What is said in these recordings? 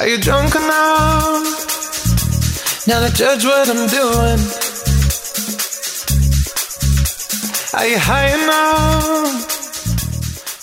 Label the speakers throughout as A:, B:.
A: Are you drunk enough now to judge what I'm doing? Are you high enough?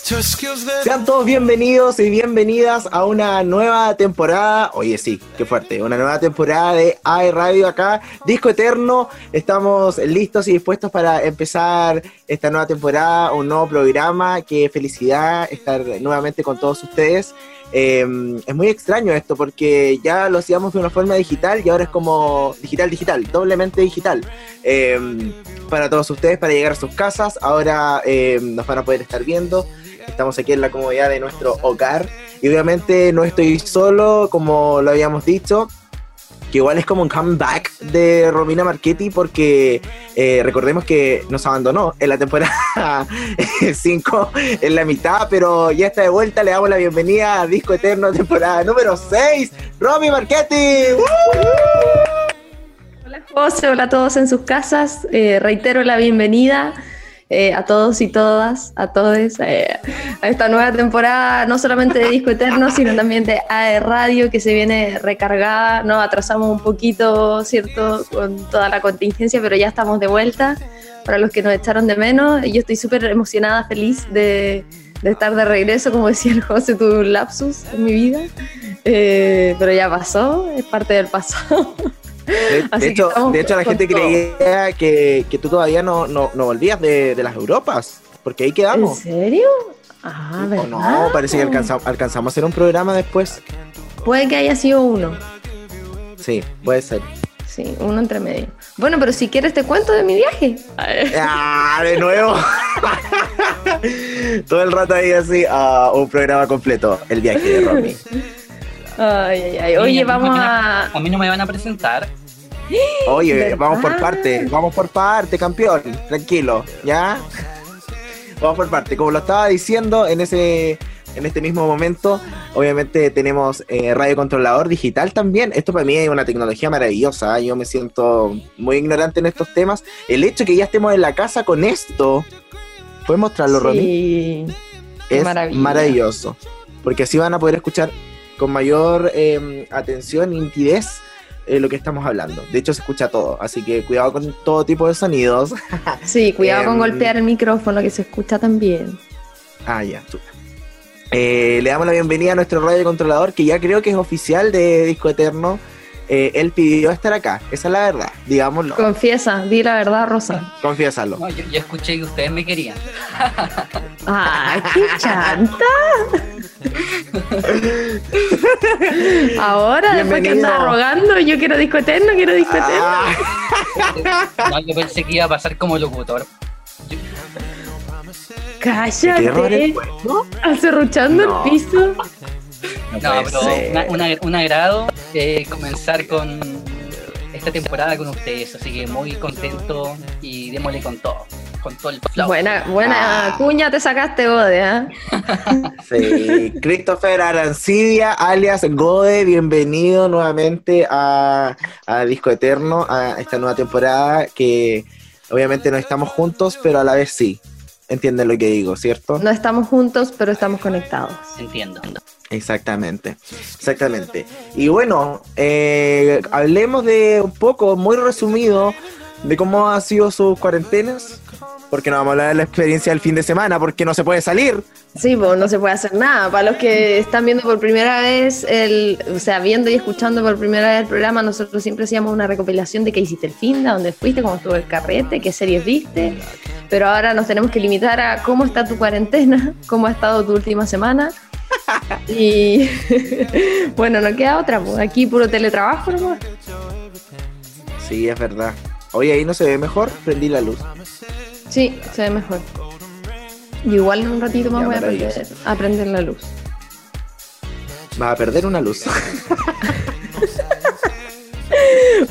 B: Sean todos bienvenidos y bienvenidas a una nueva temporada. Oye, sí, qué fuerte. Una nueva temporada de AI Radio acá. Disco Eterno. Estamos listos y dispuestos para empezar esta nueva temporada, un nuevo programa. Qué felicidad estar nuevamente con todos ustedes. Eh, es muy extraño esto porque ya lo hacíamos de una forma digital y ahora es como digital, digital, doblemente digital. Eh, para todos ustedes, para llegar a sus casas, ahora eh, nos van a poder estar viendo. Estamos aquí en la comodidad de nuestro hogar y obviamente no estoy solo, como lo habíamos dicho, que igual es como un comeback de Romina Marchetti porque eh, recordemos que nos abandonó en la temporada 5 en la mitad, pero ya está de vuelta, le damos la bienvenida a Disco Eterno temporada número 6, Romy Marchetti.
C: Hola José, hola a todos en sus casas, eh, reitero la bienvenida. Eh, a todos y todas, a todos, eh, a esta nueva temporada, no solamente de Disco Eterno, sino también de AE Radio, que se viene recargada. Nos atrasamos un poquito, ¿cierto?, con toda la contingencia, pero ya estamos de vuelta. Para los que nos echaron de menos, yo estoy súper emocionada, feliz de, de, estar de regreso, como decía el José, tuve un lapsus en mi vida, eh, pero ya pasó, es parte del pasado.
B: De, de hecho, de hecho, la gente todo. creía que, que, tú todavía no, no, no volvías de, de, las Europas, porque ahí quedamos.
C: ¿En serio? Ah,
B: ¿verdad? No, parece que alcanzamos, alcanzamos a hacer un programa después.
C: Puede que haya sido uno.
B: Sí, puede ser.
C: Sí, uno entre medio. Bueno, pero si quieres te cuento de mi viaje.
B: Ah, de nuevo. Todo el rato ahí así, uh, un programa completo, el viaje de Romy.
C: Ay, ay, ay. Oye, vamos a.
D: A mí no me van a presentar.
B: Oye, ¿verdad? vamos por parte, vamos por parte, campeón. Tranquilo, ¿ya? Vamos por parte. Como lo estaba diciendo en ese. En este mismo momento, obviamente tenemos eh, radio controlador digital también. Esto para mí es una tecnología maravillosa. ¿eh? Yo me siento muy ignorante en estos temas. El hecho de que ya estemos en la casa con esto, ¿puedes mostrarlo,
C: sí.
B: Romy? Es maravilloso. Porque así van a poder escuchar con mayor eh, atención y nitidez eh, lo que estamos hablando. De hecho, se escucha todo, así que cuidado con todo tipo de sonidos.
C: Sí, cuidado
B: Em,
C: con golpear el micrófono que se escucha también.
B: ah, ya, super. Eh, le damos la bienvenida a nuestro radio controlador, que ya creo que es oficial de Disco Eterno. Eh, él pidió estar acá, esa es la verdad, digámoslo.
C: Confiesa, di la verdad, Rosa.
B: Confiésalo.
D: No, yo, yo escuché que ustedes me querían.
C: ¡Ay, qué chanta! Ahora, después que anda rogando, yo quiero disco eterno, quiero disco eterno.
B: Ah,
D: No, yo pensé que iba a pasar como locutor. Yo-
B: ¿qué error
C: Cállate, acerruchando
B: No.
C: el piso.
D: No, pero una- un agrado eh, comenzar con esta temporada con ustedes, así que muy contento y démosle con todo, con todo el flow.
C: Buena, buena
B: Ah.
C: cuña te sacaste, Ode, ¿eh?
B: Sí, Christopher Arancidia, alias Gode, bienvenido nuevamente a, a Disco Eterno, a esta nueva temporada que obviamente no estamos juntos, pero a la vez sí. Entienden lo que digo, ¿cierto?
C: No estamos juntos, pero estamos conectados.
D: Entiendo.
B: Exactamente, exactamente. Y bueno, eh, hablemos de un poco, muy resumido, de cómo han sido sus cuarentenas, porque no vamos a hablar de la experiencia del fin de semana, porque no se puede salir.
C: Sí, pues no se puede hacer nada. Para los que están viendo por primera vez, el, o sea, viendo y escuchando por primera vez el programa, nosotros siempre hacíamos una recopilación de qué hiciste el fin de dónde fuiste, cómo estuvo el carrete, qué series viste. Pero ahora nos tenemos que limitar a cómo está tu cuarentena, cómo ha estado tu última semana. Y bueno, no queda otra, pues aquí puro teletrabajo nomás.
B: Sí, es verdad. Oye, ahí no se ve mejor, prendí la luz.
C: Sí, se ve mejor. Y igual en un ratito más
B: Ya,
C: voy a aprender, a prender la luz.
B: Va a perder una luz.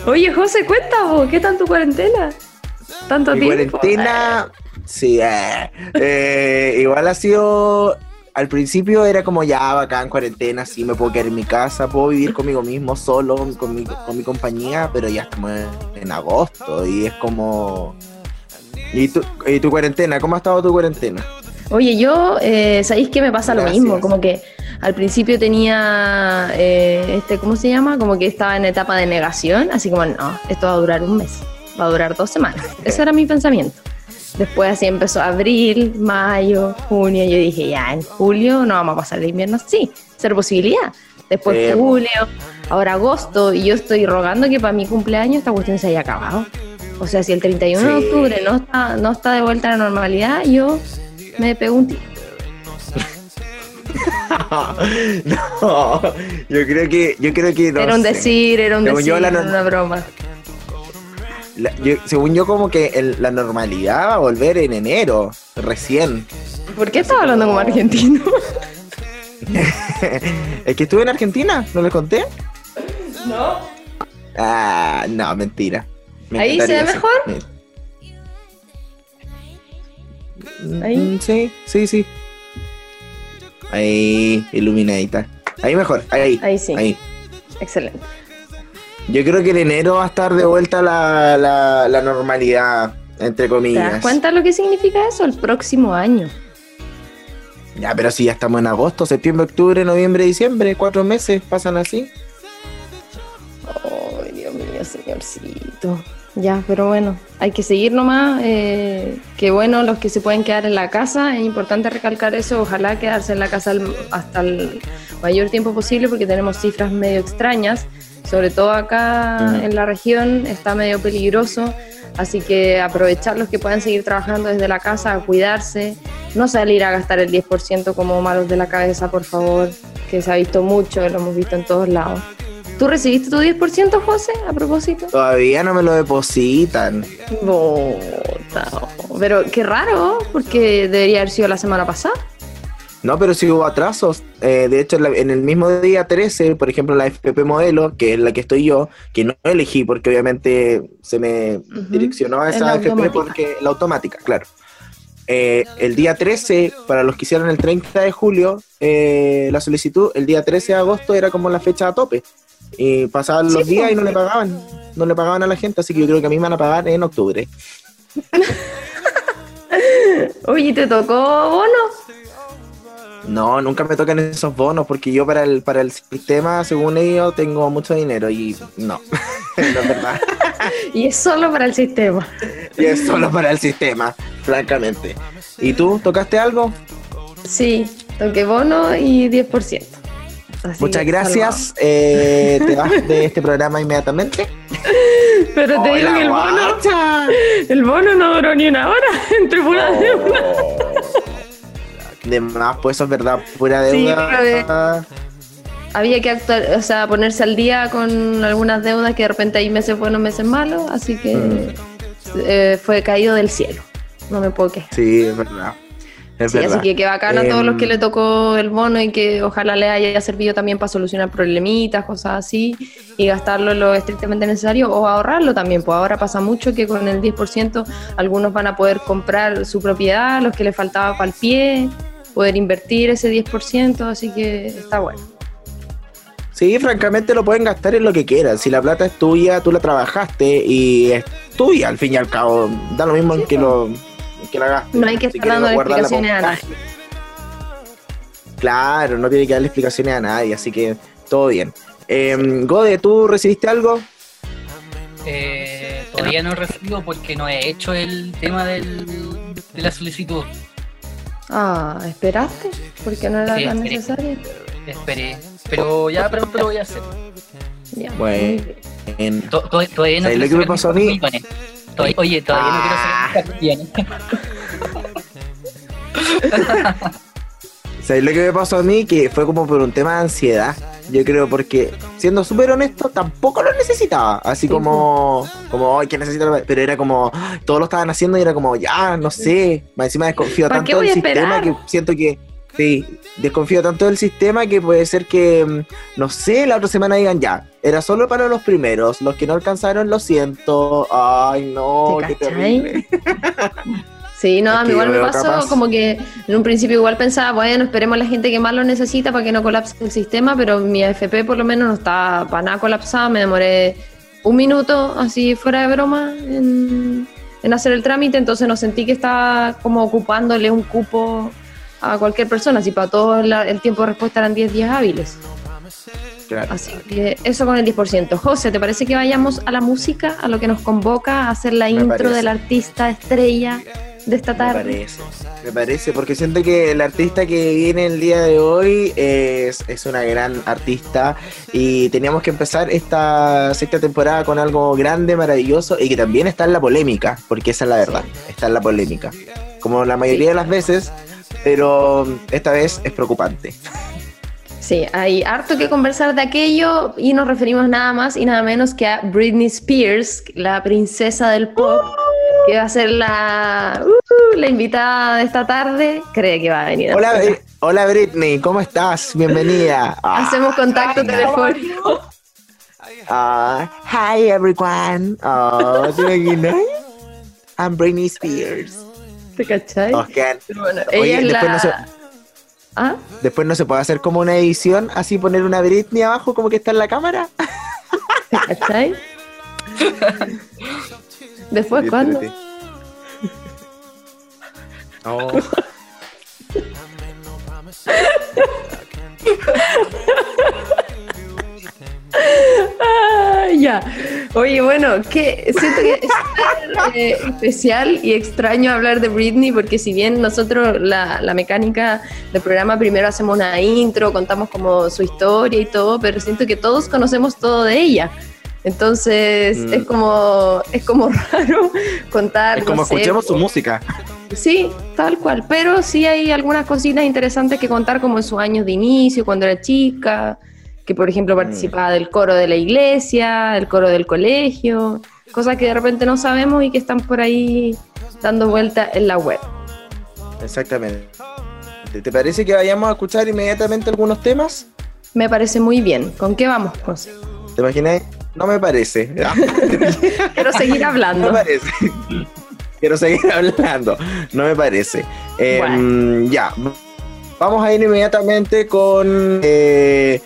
C: Oye, José, cuenta vos, ¿qué tal tu cuarentena? ¿Tanto
B: Mi
C: tiempo?
B: cuarentena, sí, eh, eh, igual ha sido. Al principio era como ya bacán, cuarentena, sí, me puedo quedar en mi casa, puedo vivir conmigo mismo, solo, con mi, con mi compañía, pero ya estamos en, en agosto y es como. ¿Y tu, ¿Y tu cuarentena? ¿Cómo ha estado tu cuarentena?
C: Oye, yo, eh, ¿sabéis que me pasa lo mismo? Como que al principio tenía, eh, este, ¿cómo se llama? Como que estaba en etapa de negación, así como, no, esto va a durar un mes, va a durar dos semanas. Ese era mi pensamiento. Después así empezó abril, mayo, junio, yo dije, ya, en julio no vamos a pasar el invierno así, ser posibilidad. Después
B: po.
C: julio, ahora agosto, y yo estoy rogando que para mi cumpleaños esta cuestión se haya acabado. O sea, si el 31 de
B: Sí.
C: octubre no está, no está de vuelta a la normalidad, yo me pego un tiro.
B: no, yo creo que, yo creo que no
C: era un decir, era un decir,
B: yo, la
C: era una broma.
B: La- yo- según yo, como que el- la normalidad va a volver en enero, recién.
C: ¿Por qué estaba hablando como argentino?
B: ¿Es que estuve en Argentina? ¿No les conté?
C: No.
B: Ah, no, mentira. Me
C: ¿Ahí se ve mejor?
B: sí.
C: ¿Ahí?
B: Mm, Sí, sí, sí. Ahí, iluminadita. Ahí mejor, ahí.
C: Ahí sí.
B: Ahí.
C: Excelente.
B: Yo creo que en enero va a estar de vuelta la, la, la normalidad, entre
C: ¿Te
B: comillas.
C: das cuenta lo que significa eso? El próximo año.
B: Ya, pero si ya estamos en agosto, septiembre, octubre, noviembre, diciembre, cuatro meses pasan así.
C: Ay, Dios mío, señorcito. Ya, pero bueno, hay que seguir nomás. Eh, que bueno, los que se pueden quedar en la casa, es importante recalcar eso. Ojalá quedarse en la casa hasta el mayor tiempo posible porque tenemos cifras medio extrañas. Sobre todo acá en la región está medio peligroso. Así que aprovechar los que puedan seguir trabajando desde la casa, a cuidarse, no salir a gastar el 10% como malos de la cabeza, por favor, que se ha visto mucho, lo hemos visto en todos lados. ¿Tú recibiste tu 10%, José, a propósito?
B: Todavía no me lo depositan.
C: Bota. Pero qué raro, porque debería haber sido la semana pasada.
B: No, pero sí hubo atrasos. Eh, de hecho, en, el mismo día 13, por ejemplo, la FP modelo, que es la que estoy yo, que no elegí porque obviamente se me direccionó a
C: Es
B: esa FP porque la automática, claro. Eh, el día 13, para los que hicieron el 30 de julio, eh, la solicitud, el día 13 de agosto era como la fecha a tope. Y pasaban
C: Sí,
B: los días y no le pagaban. No le pagaban a la gente, así que yo creo que a mí me van a pagar en octubre.
C: Oye, ¿te tocó bono?
B: No, nunca me tocan esos bonos porque yo para el, para el sistema, según ellos, tengo mucho dinero y no, no es verdad.
C: Y es solo para el sistema.
B: Y es solo para el sistema, francamente. ¿Y tú tocaste algo?
C: Sí, toqué bono y 10%. Así
B: Muchas gracias. Eh, te vas de este programa inmediatamente.
C: Pero te digo
B: ¡Hola,
C: que el bono,
B: guacha!
C: el bono no duró ni una hora entre pura deuda.
B: De más, pues eso es verdad, pura
C: Sí,
B: deuda.
C: Había que actuar, o sea, ponerse al día con algunas deudas que de repente hay meses buenos, meses malos, así que
B: Mm.
C: eh, fue caído del cielo. No me puedo quejar.
B: Sí, es verdad. Es
C: Sí,
B: verdad.
C: así que qué bacán a todos los que
B: Em,
C: le tocó el bono y que ojalá le haya servido también para solucionar problemitas, cosas así, y gastarlo lo estrictamente necesario o ahorrarlo también. Pues ahora pasa mucho que con el 10% algunos van a poder comprar su propiedad, los que le faltaba para el pie, poder invertir ese 10%, así que está bueno.
B: Sí, francamente lo pueden gastar en lo que quieran. Si la plata es tuya, tú la trabajaste y es tuya al fin y al cabo. Da lo mismo en que lo en que la gastes.
C: No hay que
B: Si
C: estar dando explicaciones a nadie.
B: Claro, no tiene que darle explicaciones a nadie, así que todo bien. Em, Gode, ¿tú recibiste algo?
D: Eh, todavía no recibo porque no he hecho el tema del, de la solicitud.
C: Ah, ¿esperaste? Porque no era
D: Sí,
C: tan
D: esperé.
C: necesario.
D: Esperé. Pero ya pronto lo voy a hacer.
C: Ya,
B: Bueno.
C: muy bien.
B: En-
D: To- to- todavía no
B: ¿Sabes
D: quiero
B: lo que me pasó a mí?
D: Todavía- oye, todavía
B: Ah.
D: no quiero saber millones.
B: ¿Sabes lo que me pasó a mí? Que fue como por un tema de ansiedad. Yo creo, porque siendo súper honesto, tampoco lo necesitaba. Así
C: Sí,
B: como, como, ay, que necesito. Pero era como, ¡ah! todos lo estaban haciendo y era como, ya, no sé. Más encima desconfío
C: ¿Para
B: tanto del sistema que siento que, sí, desconfío tanto del sistema que puede ser que, mm, no sé, la otra semana digan, ya, era solo para los primeros. Los que no alcanzaron, lo siento. Ay, no,
C: ¿Te
B: qué terrible.
C: Sí, no, a mí igual me pasó
B: capaz-
C: como que en un principio igual pensaba, bueno, esperemos a la gente que más lo necesita para que no colapse el sistema, pero mi AFP por lo menos no está para nada colapsada, me demoré un minuto, así fuera de broma, en, en hacer el trámite, entonces no sentí que estaba como ocupándole un cupo a cualquier persona, si para todos la- el tiempo de respuesta eran 10 días hábiles.
B: Claro.
C: Así que eso con el 10%. José, ¿te parece que vayamos a la música, a lo que nos convoca, a hacer la
B: Me
C: intro
B: parece.
C: del artista estrella de esta
B: Me
C: tarde?
B: parece, me parece, porque siento que el artista que viene el día de hoy es, es una gran artista y teníamos que empezar esta sexta temporada con algo grande, maravilloso y que también está en la polémica, porque esa es la verdad, está en la polémica, como la mayoría de las veces, pero esta vez es preocupante.
C: Sí, hay harto que conversar de aquello y nos referimos nada más y nada menos que a Britney Spears, la princesa del pop, que va a ser la, uh, la invitada de esta tarde. Cree que va a venir.
B: Hola, eh, hola Britney, ¿cómo estás? Bienvenida. Ah,
C: Hacemos contacto telefónico.
B: ah, hi everyone. Oh. I'm Britney Spears.
C: ¿Te cachai? Bueno,
B: Oye,
C: ella es
B: después
C: la...
B: no se-
C: ¿Ah?
B: Después no se puede hacer como una edición, así poner una Britney abajo como que está en la cámara.
C: ¿Te cachai? ¿Después cuándo?
B: Espérate. Oh.
C: Ah, ya. Oye, bueno, que siento que es eh, especial y extraño hablar de Britney porque si bien nosotros la, la mecánica del programa primero hacemos una intro, contamos como su historia y todo, pero siento que todos conocemos todo de ella. Entonces
B: Mm.
C: es como es como raro contar.
B: Es como
C: no sé,
B: escuchemos su música.
C: Sí, tal cual. Pero sí hay algunas cositas interesantes que contar, como en sus años de inicio, cuando era chica, que por ejemplo participaba del coro de la iglesia, el coro del colegio, cosas que de repente no sabemos y que están por ahí dando vuelta en la web.
B: Exactamente. ¿Te parece que vayamos a escuchar inmediatamente algunos temas?
C: Me parece muy bien. ¿Con qué vamos, José?
B: ¿Te imaginas? No me parece.
C: Quiero seguir
B: No
C: hablando.
B: me parece. Quiero seguir hablando. No me parece. Eh,
C: Bueno.
B: Ya. Vamos a ir inmediatamente con eh,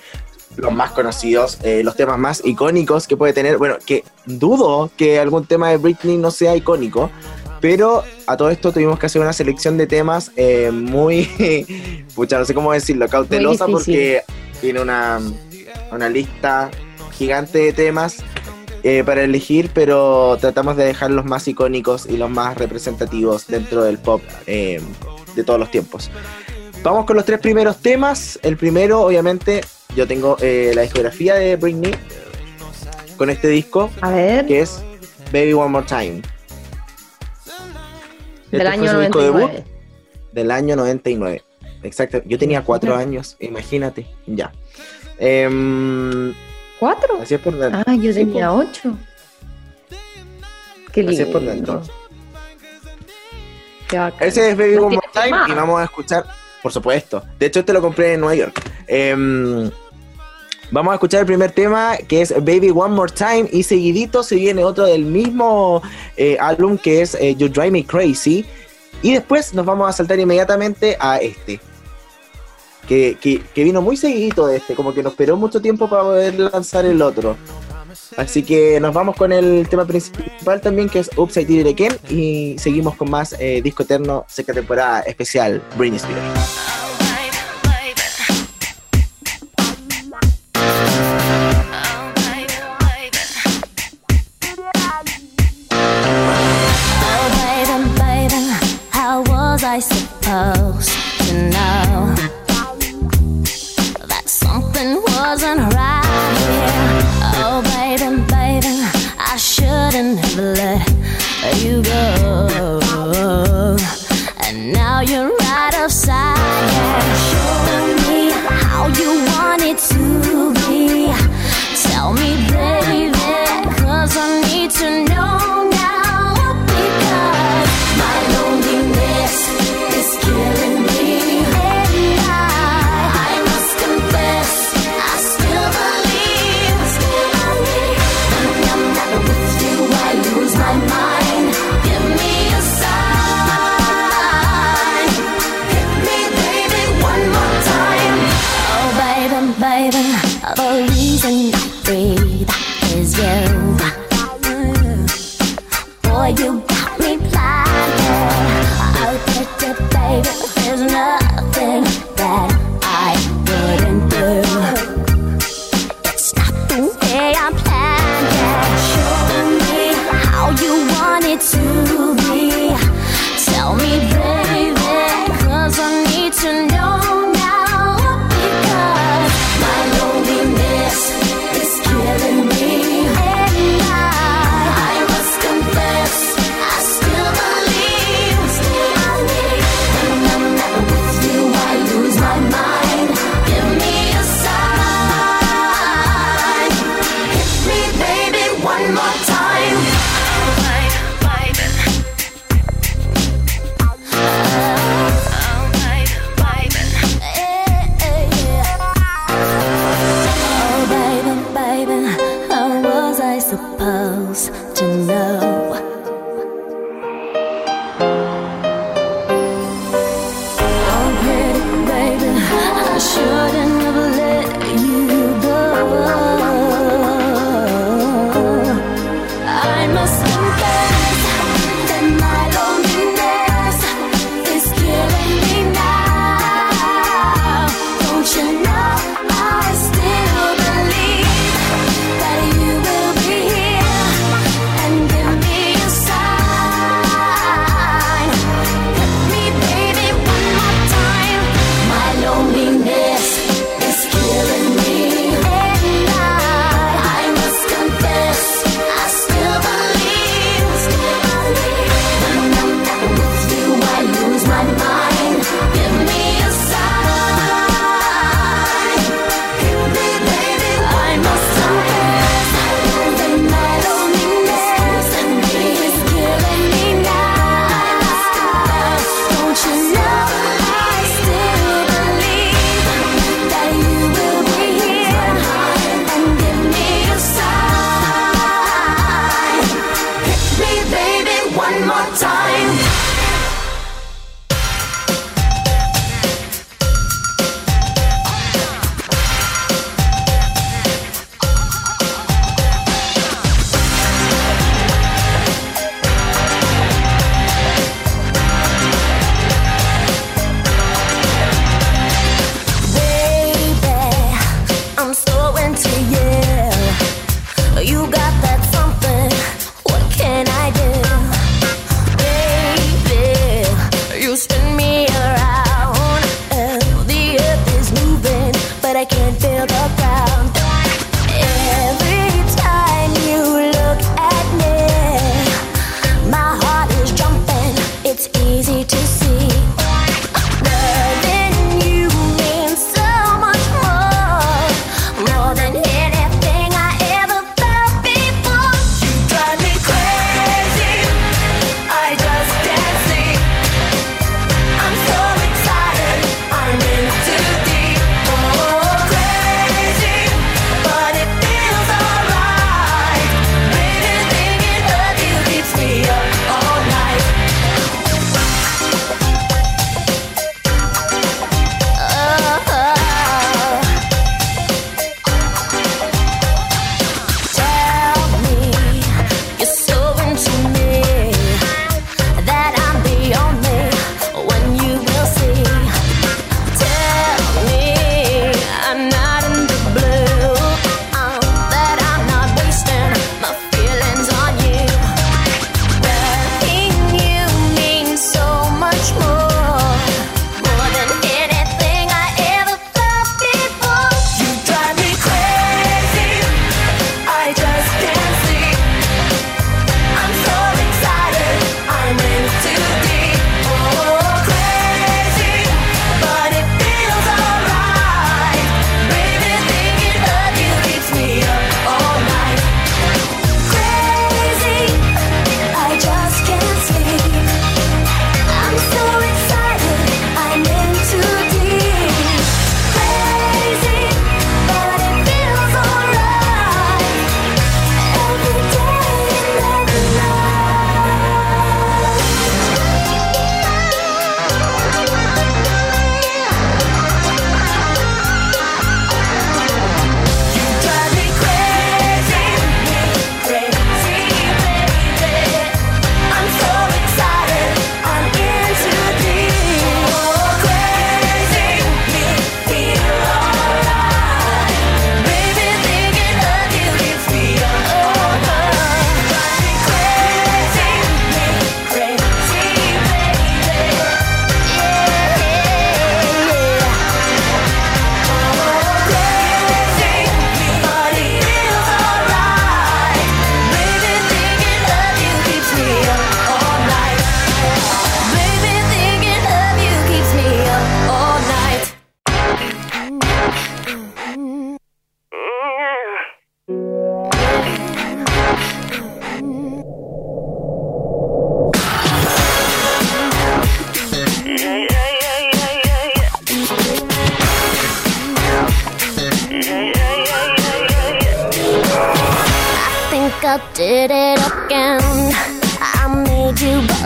B: los más conocidos, eh, los temas más icónicos que puede tener. Bueno, que dudo que algún tema de Britney no sea icónico. Pero a todo esto tuvimos que hacer una selección de temas eh, muy, pucha, no sé cómo decirlo, cautelosa porque tiene una, una lista gigante de temas eh, para elegir, pero tratamos de dejar los más icónicos y los más representativos dentro del pop eh, de todos los tiempos. Vamos con los tres primeros temas. El primero, obviamente, yo tengo eh, la discografía de Britney con este disco,
C: A ver,
B: que es Baby One More Time.
C: del
B: Este
C: año
B: su disco debut
C: 99.
B: del año 99. Exacto. Yo tenía cuatro años, imagínate. Ya. Em,
C: ¿Cuatro?
B: así es por dentro.
C: Ah, yo
B: Sí,
C: tenía
B: po.
C: ocho. Qué
B: Así
C: lindo.
B: por dentro.
C: Qué bacán.
B: Ese es Baby One More Time
C: más.
B: y vamos a escuchar, por supuesto. De hecho, este lo compré en Nueva York. Em, vamos a escuchar el primer tema que es Baby One More Time y seguidito se viene otro del mismo eh, álbum que es eh, You Drive Me Crazy. Y después nos vamos a saltar inmediatamente a este. Que, que- que vino muy seguidito este, como que nos esperó mucho tiempo para poder lanzar el otro. Así que nos vamos con el tema principal también, que es Upside It Again. Y seguimos con más eh, Disco Eterno, seca temporada especial, Britney Spears.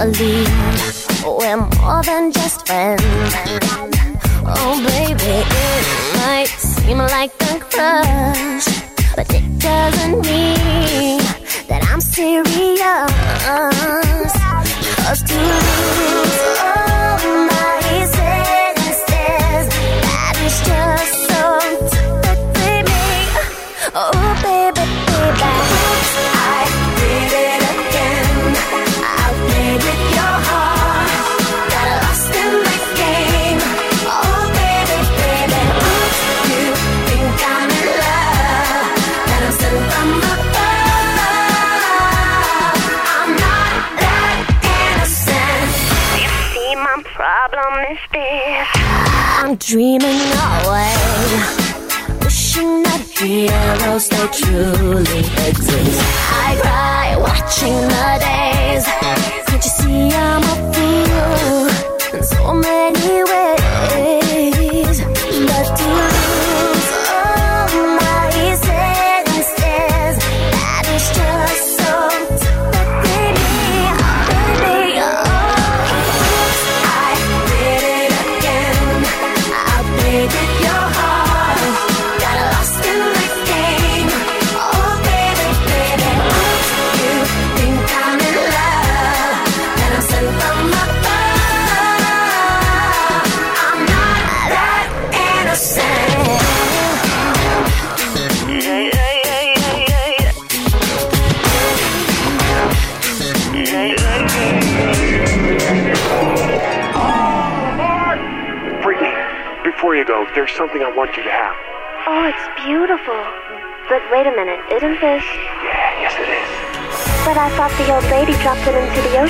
E: Made you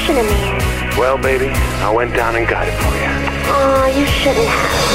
F: it into the ocean in the end.
G: Well, baby, I went down and got it for you.
F: Oh, you shouldn't have.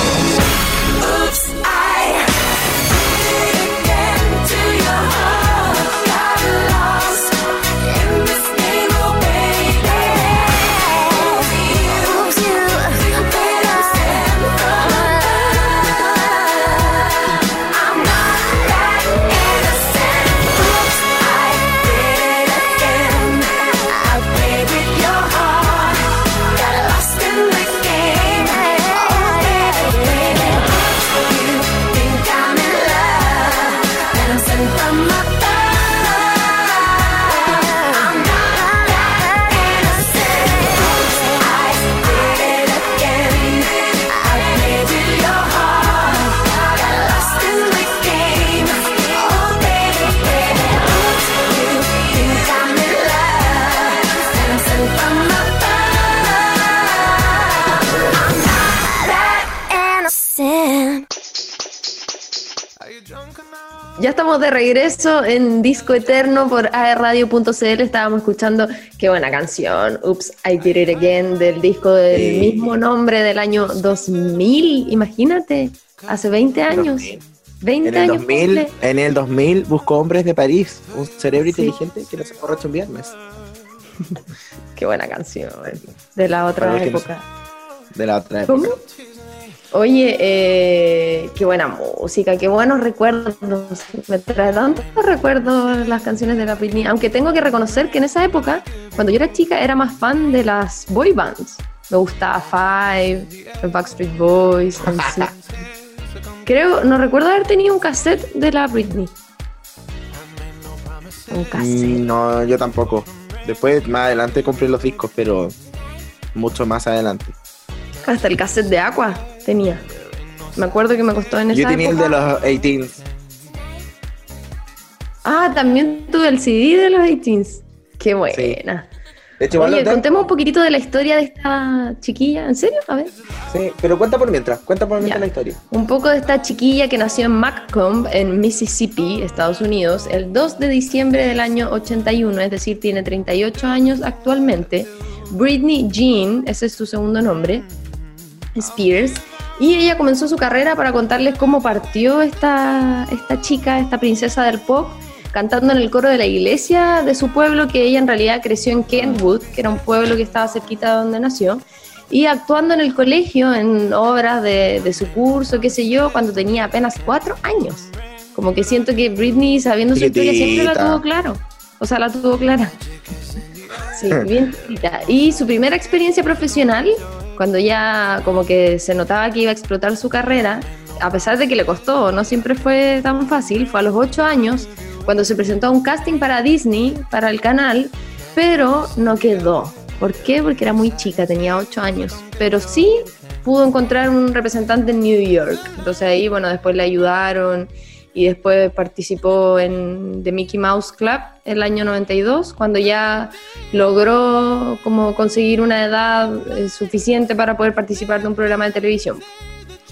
C: Regreso en Disco Eterno por aerradio.cl. Estábamos escuchando qué buena canción, Oops, I Did It Again, del disco del
B: Sí.
C: mismo nombre del año 2000. Imagínate, hace 20 años. 20
B: En el,
C: años.
B: 2000,
C: cumple.
B: en el 2000 buscó hombres de París, un cerebro
C: Sí.
B: inteligente que no se borracha un viernes.
C: Qué buena canción. De la otra
B: no
C: época.
B: De la otra época.
C: ¿Cómo? Oye, eh, qué buena música, qué buenos recuerdos. Me trae tantos recuerdos las canciones de la Britney. Aunque tengo que reconocer que en esa época, cuando yo era chica, era más fan de las boy bands. Me gustaba Five, los Backstreet Boys. Creo, no recuerdo haber tenido un cassette de la Britney. Un cassette.
B: Mm, No, yo tampoco. Después, más adelante compré los discos, pero mucho más adelante.
C: Hasta el cassette de Aqua tenía. Me acuerdo que me costó en esa
B: Yo tenía el
C: época.
B: de los 18.
C: Ah, también tuve el CD de los 18s. Qué buena.
B: De hecho, igual
C: Oye,
B: tengo.
C: contemos un poquitito de la historia de esta chiquilla. ¿En serio? A ver.
B: Sí, pero cuenta por mientras, cuenta por mientras
C: Ya.
B: la historia.
C: Un poco de esta chiquilla que nació en Macomb, en Mississippi, Estados Unidos, el 2 de diciembre del año 81, es decir, tiene 38 años actualmente. Britney Jean, ese es su segundo nombre, Spears, y ella comenzó su carrera para contarles cómo partió esta, esta chica, esta princesa del pop, cantando en el coro de la iglesia de su pueblo, que ella en realidad creció en Kentwood, que era un pueblo que estaba cerquita de donde nació, y actuando en el colegio, en obras de, de su curso, qué sé yo, cuando tenía apenas cuatro años. Como que siento que Britney, sabiendo su historia, siempre
B: Chiquitita.
C: tuvo claro. O sea, la tuvo clara. Sí, bien chiquita. Y su primera experiencia profesional, cuando ya como que se notaba que iba a explotar su carrera, a pesar de que le costó, no siempre fue tan fácil, fue a los ocho años, cuando se presentó a un casting para Disney, para el canal, pero no quedó. ¿Por qué? Porque era muy chica, tenía ocho años. Pero sí pudo encontrar un representante en New York. Entonces ahí, bueno, después le ayudaron y después participó en The Mickey Mouse Club el año 92, cuando ya logró como conseguir una edad eh, suficiente para poder participar de un programa de televisión.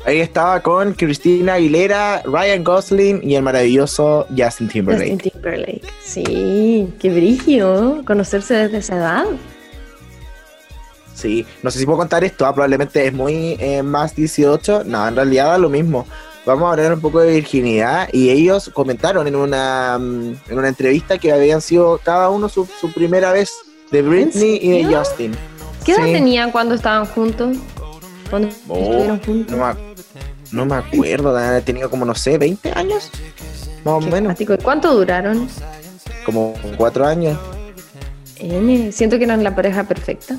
B: Ahí estaba con Cristina Aguilera, Ryan Gosling y el maravilloso Justin Timberlake.
C: Justin Timberlake. Sí, qué brillo conocerse desde esa edad.
B: Sí, no sé si puedo contar esto, ah, probablemente es muy eh, más 18. No, en realidad da lo mismo. Vamos a hablar un poco de virginidad y ellos comentaron en una, mm, en una entrevista que habían sido cada uno su, su primera vez de Britney y de? Justin.
C: ¿Qué edad
B: Sí.
C: tenían cuando estaban juntos? Cuando
B: Oh,
C: estuvieron juntos.
B: no, me, no me acuerdo, haber tenido como, no sé, 20 años, más o menos,
C: cuático. ¿Y ¿Cuánto duraron?
B: como 4 años.
C: N, siento que eran la pareja perfecta.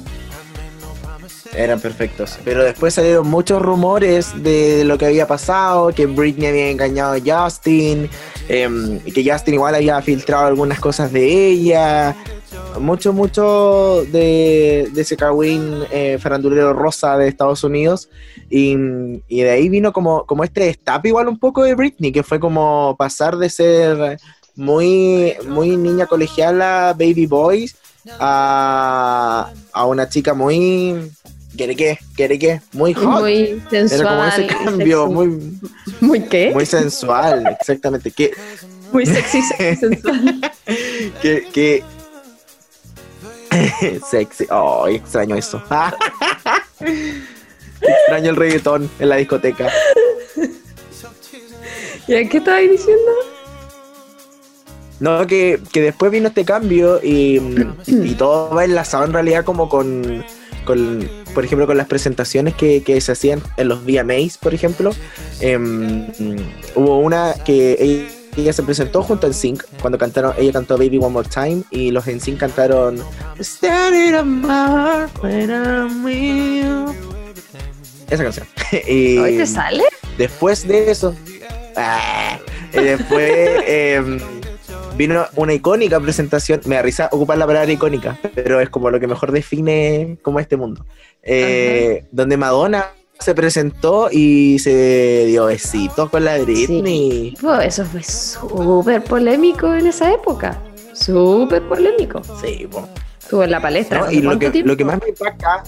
B: Eran perfectos. Pero después salieron muchos rumores de lo que había pasado, que Britney había engañado a Justin, em, que Justin igual había filtrado algunas cosas de ella. Mucho, mucho de, de ese cagüín eh, farandulero rosa de Estados Unidos. Y, y de ahí vino como, como este destape igual un poco de Britney, que fue como pasar de ser muy, muy niña colegiala, baby boys, a, a una chica muy... ¿Quiere qué? ¿Quiere qué? Muy hot.
C: Muy
B: Era como
C: sensual.
B: ese cambio,
C: sexy.
B: muy,
C: ¿Muy qué?
B: muy sensual, exactamente. Que,
C: Muy sexy, sexy, sensual.
B: que, que... Sexy. Oh, extraño eso. extraño el reggaetón en la discoteca.
C: ¿Y qué estabas diciendo?
B: No, que, que después vino este cambio y, y todo va enlazado en realidad como con, con por ejemplo, con las presentaciones que, que se hacían en los VMAs, por ejemplo. Em, hubo una que ella, ella se presentó junto a NSYNC cuando cantaron, ella cantó Baby One More Time y los NSYNC cantaron Standing on my heart when I'm with you". Esa canción. y,
C: ¿Hoy te sale?
B: Después de eso, ah, y después em, vino una icónica presentación. Me da risa ocupar la palabra icónica, pero es como lo que mejor define como este mundo. Eh, donde Madonna se presentó y se dio besitos con la Britney.
C: Pues eso fue súper polémico en esa época. Súper polémico.
B: Sí, po.
C: Estuvo en la palestra.
B: ¿no?
C: ¿hace
B: Y lo que,
C: tiempo?
B: lo que más me impacta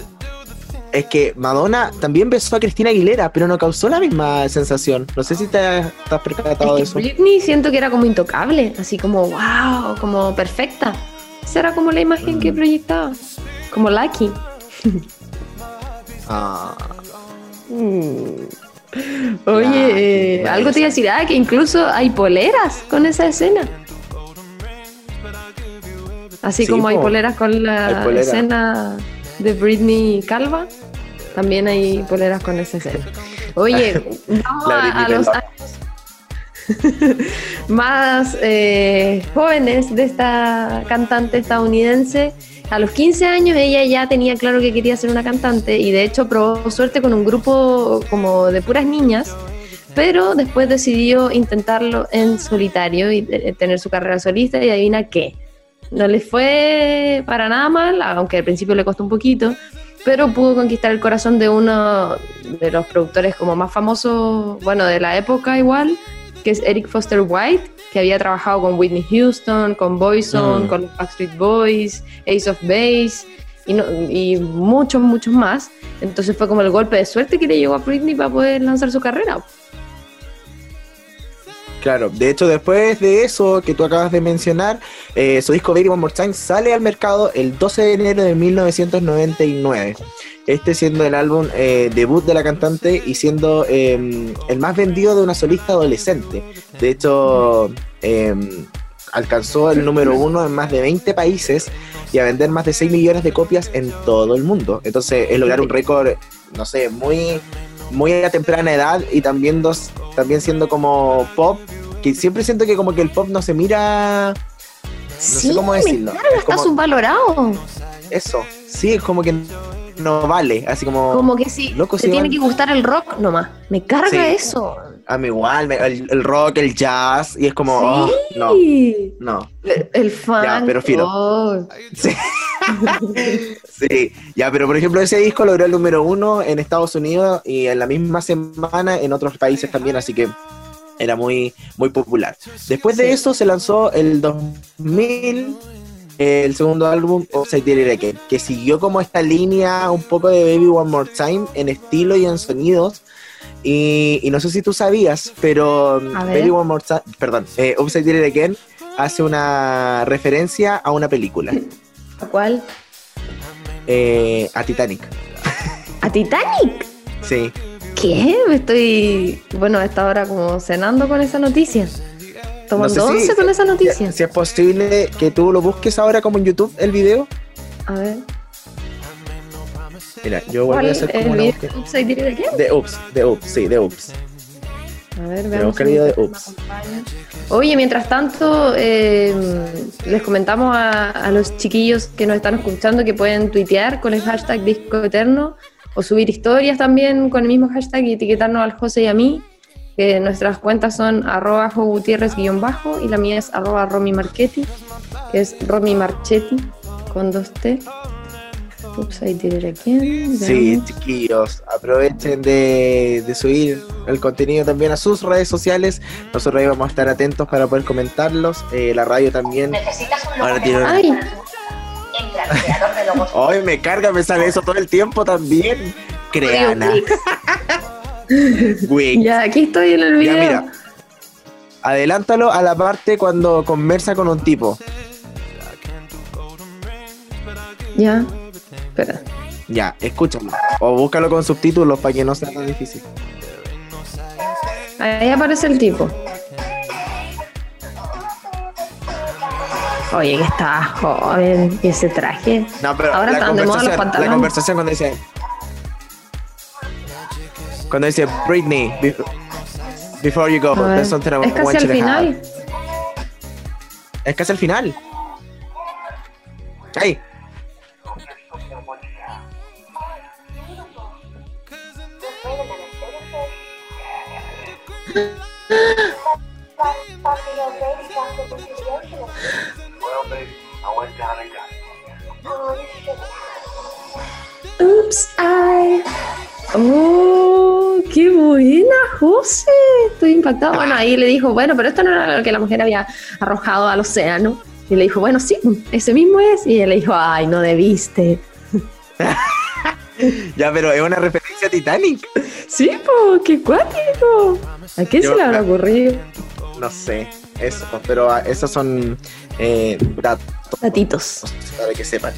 B: es que Madonna también besó a Cristina Aguilera, pero no causó la misma sensación. No sé si te has, te has percatado de
C: Es
B: eso.
C: que Britney siento que era como intocable, así como wow, como perfecta. Esa era como la imagen
B: Mm.
C: que proyectaba. Como Lucky.
B: Ah,
C: Oye,
B: Ya,
C: eh, algo te iba a decir, ah, que incluso hay poleras con esa escena. Así
B: Sí,
C: como hay
B: po.
C: poleras con la
B: polera.
C: escena de Britney Calva, también hay poleras con esa escena. Oye, vamos a, los años más eh, jóvenes de esta cantante estadounidense. A los 15 años ella ya tenía claro que quería ser una cantante y de hecho probó suerte con un grupo como de puras niñas, pero después decidió intentarlo en solitario y eh, tener su carrera solista y adivina qué. No le fue para nada mal, aunque al principio le costó un poquito, pero pudo conquistar el corazón de uno de los productores como más famosos, bueno, de la época igual, que es Eric Foster White, que había trabajado con Whitney Houston, con Boyzone,
B: Mm.
C: con los Backstreet Boys, Ace of Base y, no- y muchos, muchos más. Entonces fue como el golpe de suerte que le llegó a Britney para poder lanzar su carrera.
B: Claro, de hecho después de eso que tú acabas de mencionar, eh, su disco Baby One More Time sale al mercado el 12 de enero de 1999. Este siendo el álbum eh, debut de la cantante y siendo eh, el más vendido de una solista adolescente. De hecho, eh, alcanzó el número uno en más de 20 países y a vender más de 6 millones de copias en todo el mundo. Entonces es lograr un récord, no sé, muy muy a temprana edad y también dos, también siendo como pop, que siempre siento que como que el pop no se mira
C: sí,
B: sé cómo decirlo.
C: carga,
B: Es
C: está
B: como-
C: subvalorado.
B: Eso, sí, es como que no vale, así como...
C: Como que sí,
B: Loco,
C: te tiene
B: van-
C: que gustar el rock nomás. Me carga
B: Sí.
C: eso.
B: A mí igual, el, el rock, el jazz, y es como... oh, no,
C: Sí.
B: no.
C: El, el funk.
B: Ya, pero filo.
C: oh.
B: Sí. sí, ya, pero por ejemplo ese disco logró el número uno en Estados Unidos y en la misma semana en otros países también, así que era muy, muy popular. Después de
C: Sí.
B: eso se lanzó el 2000 eh, el segundo álbum, Upside Again, que siguió como esta línea un poco de Baby One More Time en estilo y en sonidos. Y, y no sé si tú sabías, pero um. Baby One More Time, perdón, eh, Upside Down Again hace una referencia a una película,
C: ¿A cuál?
B: eh, a Titanic.
C: ¿A Titanic?
B: Sí,
C: ¿Qué? Me estoy, bueno, a esta hora como cenando con esa noticia. Tomando
B: No sé si-
C: once con esa noticia.
B: si es posible que tú lo busques ahora como en YouTube, el video.
C: A ver.
B: Mira, yo voy a hacer
C: ¿El
B: como una búsqueda.
C: de
B: Ups, de Ups, sí, de Ups.
C: A ver, veamos. si
B: de Ups.
C: Oye, mientras tanto, eh, les comentamos a, a los chiquillos que nos están escuchando que pueden tuitear con el hashtag Disco Eterno o subir historias también con el mismo hashtag y etiquetarnos al José y a mí. Que nuestras cuentas son arroba bajo y la mía es arroba Romy Marchetti, que es Romy Marchetti con dos T. Ups, ahí aquí.
B: Sí, chiquillos, aprovechen de, de subir el contenido también a sus redes sociales. Nosotros ahí vamos a estar atentos para poder comentarlos. Eh, la radio también. Ahora tiene una-
C: Ay,
B: Ay, me carga, me sale eso todo el tiempo también. Creana.
C: Ya, aquí estoy en el video.
B: Ya, mira. Adelántalo a la parte cuando conversa con un tipo.
C: Ya. Espera.
B: Ya, escúchalo. O búscalo con subtítulos para que no sea tan difícil.
C: Ahí aparece el tipo. Oye, que está joven. Y ese traje.
B: No, pero
C: Ahora están de moda los
B: conversación, la
C: pantalones.
B: conversación cuando dice. Cuando dice Britney, be- before you go,
C: ver,
B: there's something I
C: es casi al
B: have.
C: final.
B: Es casi al final. ¡Ay!
C: Oops, I. ¡Oh! ¡Qué buena, José! Estoy impactada. Bueno, ahí le dijo, bueno, pero esto no era lo que la mujer había arrojado al océano. Y le dijo, bueno, sí, ese mismo es. Y ella le dijo, ay, no debiste.
B: Ya, pero es una referencia a Titanic.
C: Sí, po, qué cuático. ¿A qué
B: Yo-
C: se le habrá ocurrido?
B: No sé, eso, pero ah, esos son eh, datos para que sepan.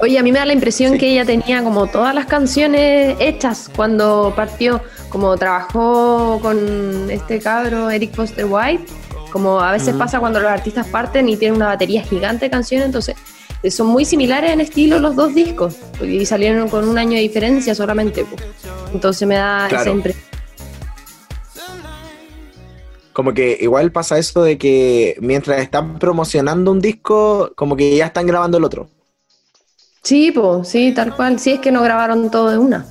C: Oye, a mí me da la impresión
B: Sí.
C: que ella tenía como todas las canciones hechas cuando partió, como trabajó con este cabro Eric Foster White, como a veces pasa cuando los artistas parten y tienen una batería gigante de canciones, entonces son muy similares en estilo los dos discos y salieron con un año de diferencia solamente. Entonces me da esa impresión.
B: Como que igual pasa eso de que mientras están promocionando un disco, como que ya están grabando el otro.
C: Sí, pues, sí, tal cual. Sí, es que no grabaron todo de una.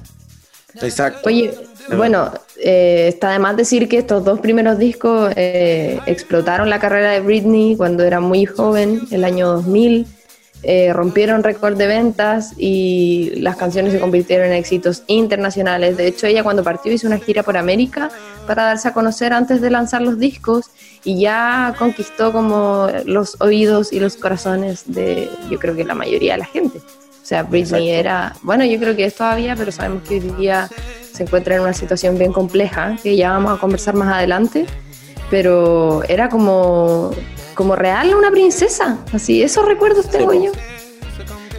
B: Exacto.
C: Oye, bueno, eh, está de más decir que estos dos primeros discos eh, explotaron la carrera de Britney cuando era muy joven, el año 2000, eh, rompieron récord de ventas y las canciones se convirtieron en éxitos internacionales. De hecho, ella cuando partió hizo una gira por América para darse a conocer antes de lanzar los discos y ya conquistó como los oídos y los corazones de yo creo que la mayoría de la gente. O sea, Britney
B: Exacto.
C: era, bueno, yo creo que es todavía, pero sabemos que hoy día se encuentra en una situación bien compleja, que ya vamos a conversar más adelante, pero era como, como real una princesa, así, esos recuerdos tengo
B: po.
C: yo.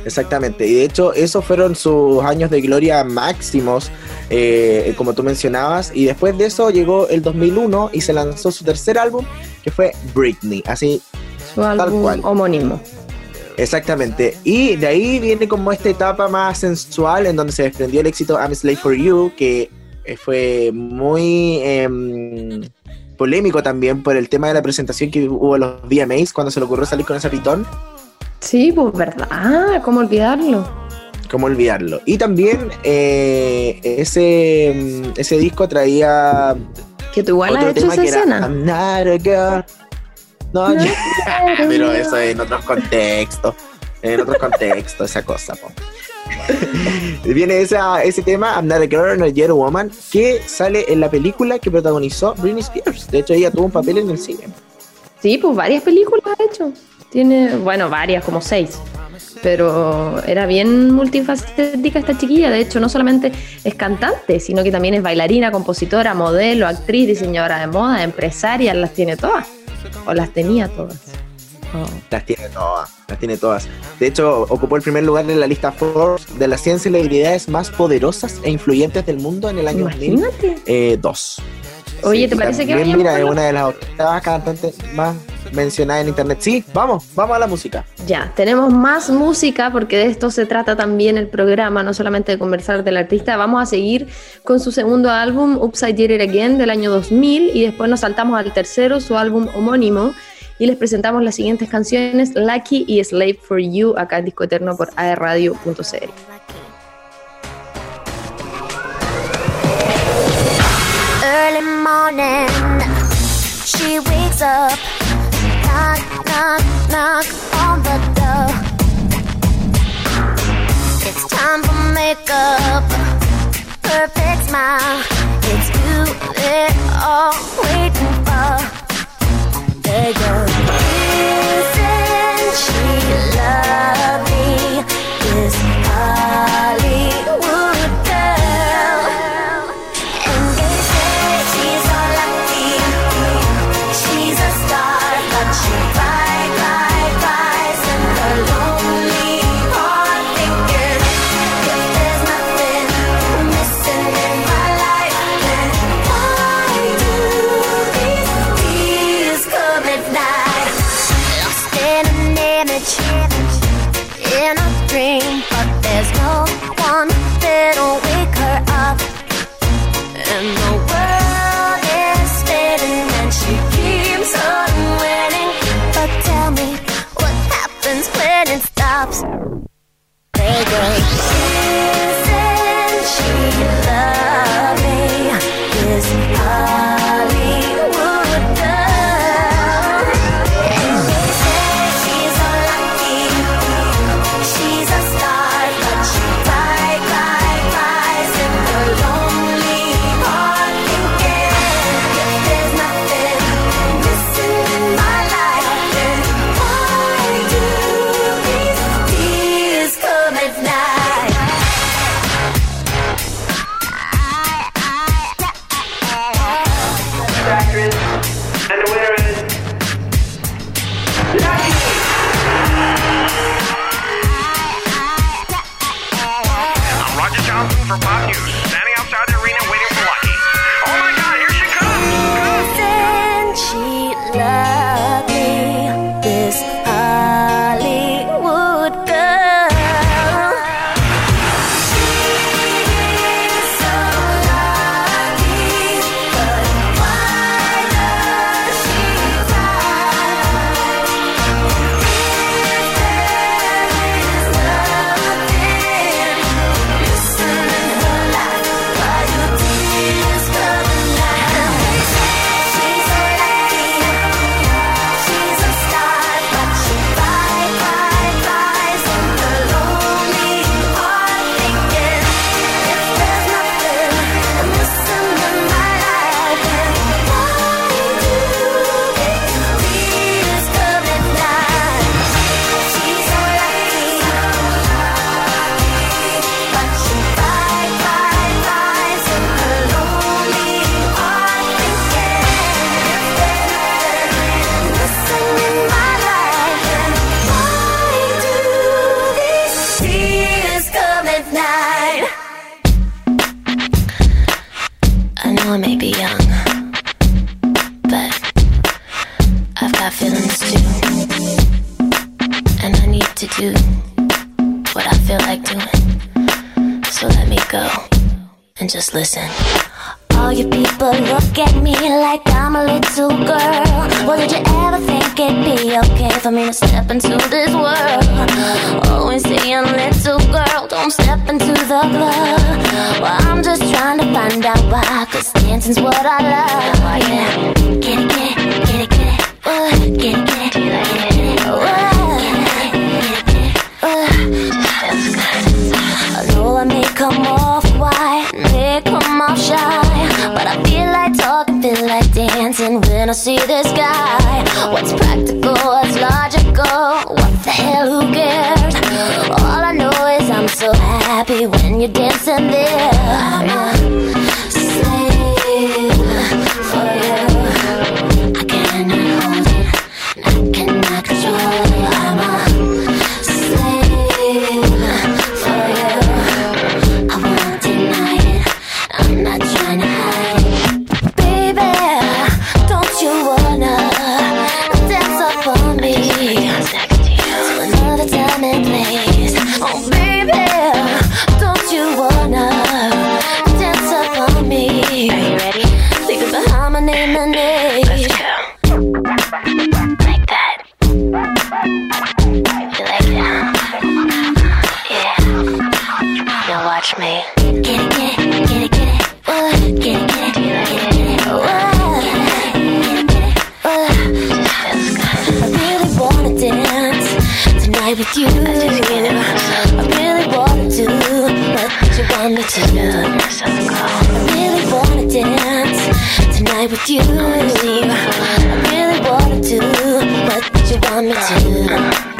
B: Exactamente, y de hecho esos fueron sus años de gloria máximos, eh, como tú mencionabas, y después de eso llegó el 2001 y se lanzó su tercer álbum, que fue Britney, así
C: Su álbum
B: cual.
C: homónimo.
B: exactamente. Y de ahí viene como esta etapa más sensual en donde se desprendió el éxito I'm Slave for You, que eh, fue muy... em, polémico también por el tema de la presentación que hubo en los VMAs cuando se le ocurrió salir con ese pitón.
C: Sí, pues verdad, ¿cómo olvidarlo?
B: ¿Cómo olvidarlo? Y también eh, ese, mm, ese disco traía
C: Que tú igual has hecho esa
B: era
C: escena.
B: I'm not a girl. No,
C: No
B: yo- pero eso en otros contextos. En otros contextos, esa cosa, po. Viene ese tema, I'm not a girl, not a woman, que sale en la película que protagonizó Britney Spears. De hecho, ella tuvo un papel en el cine.
C: Sí, pues varias películas ha hecho. Tiene, bueno, varias, como seis. Pero era bien multifacética esta chiquilla. De hecho, no solamente es cantante, sino que también es bailarina, compositora, modelo, actriz, diseñadora de moda, empresaria. Las tiene todas. O las tenía todas. Oh.
B: Las tiene todas, las tiene todas. De hecho, ocupó el primer lugar en la lista Forbes de las 100 celebridades más poderosas e influyentes del mundo en el año
C: Imagínate.
B: 2002.
C: Oye, ¿te parece que
B: también,
C: vayamos
B: Mira, es una de las octavas cantantes más mencionadas en internet. Sí, vamos, vamos a la música.
C: Ya, tenemos más música porque de esto se trata también el programa, no solamente de conversar del artista. Vamos a seguir con su segundo álbum, Upside Did It Again, del año 2000, y después nos saltamos al tercero, su álbum homónimo, y les presentamos las siguientes canciones, Lucky y Slave for You, acá en Disco Eterno por aerradio.cl.
E: Early morning, she wakes up, knock, knock, knock on the door. It's time for makeup, perfect smile. It's you they're all waiting for. They go, isn't she lovely? running stops. Baby. wanna see this guy. What's practical, what's logical, what the hell, who cares? All I know is I'm so happy when you're dancing there. with you. I really wanna but what you want me to.